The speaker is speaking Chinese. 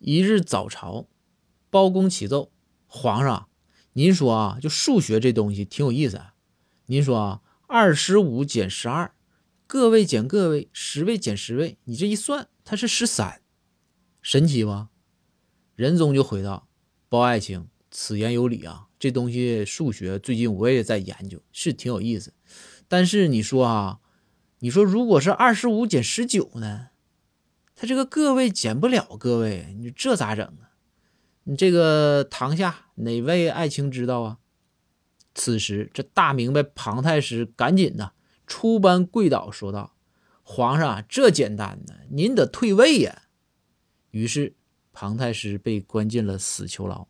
一日早朝，包公启奏：“皇上，您说啊，就数学这东西挺有意思。啊您说啊，二十五减十二，个位减个位，十位减十位，你这一算，它是十三，神奇吧？”仁宗就回道：“包爱卿，此言有理啊。这东西数学最近我也在研究，是挺有意思。但是你说啊，你说如果是二十五减十九呢？”他这个个位减不了个位，你这咋整啊？你这个堂下哪位爱卿知道啊？此时这大明白庞太师赶紧呐出班跪倒说道：“皇上，这简单呢，您得退位呀。”于是庞太师被关进了死囚牢。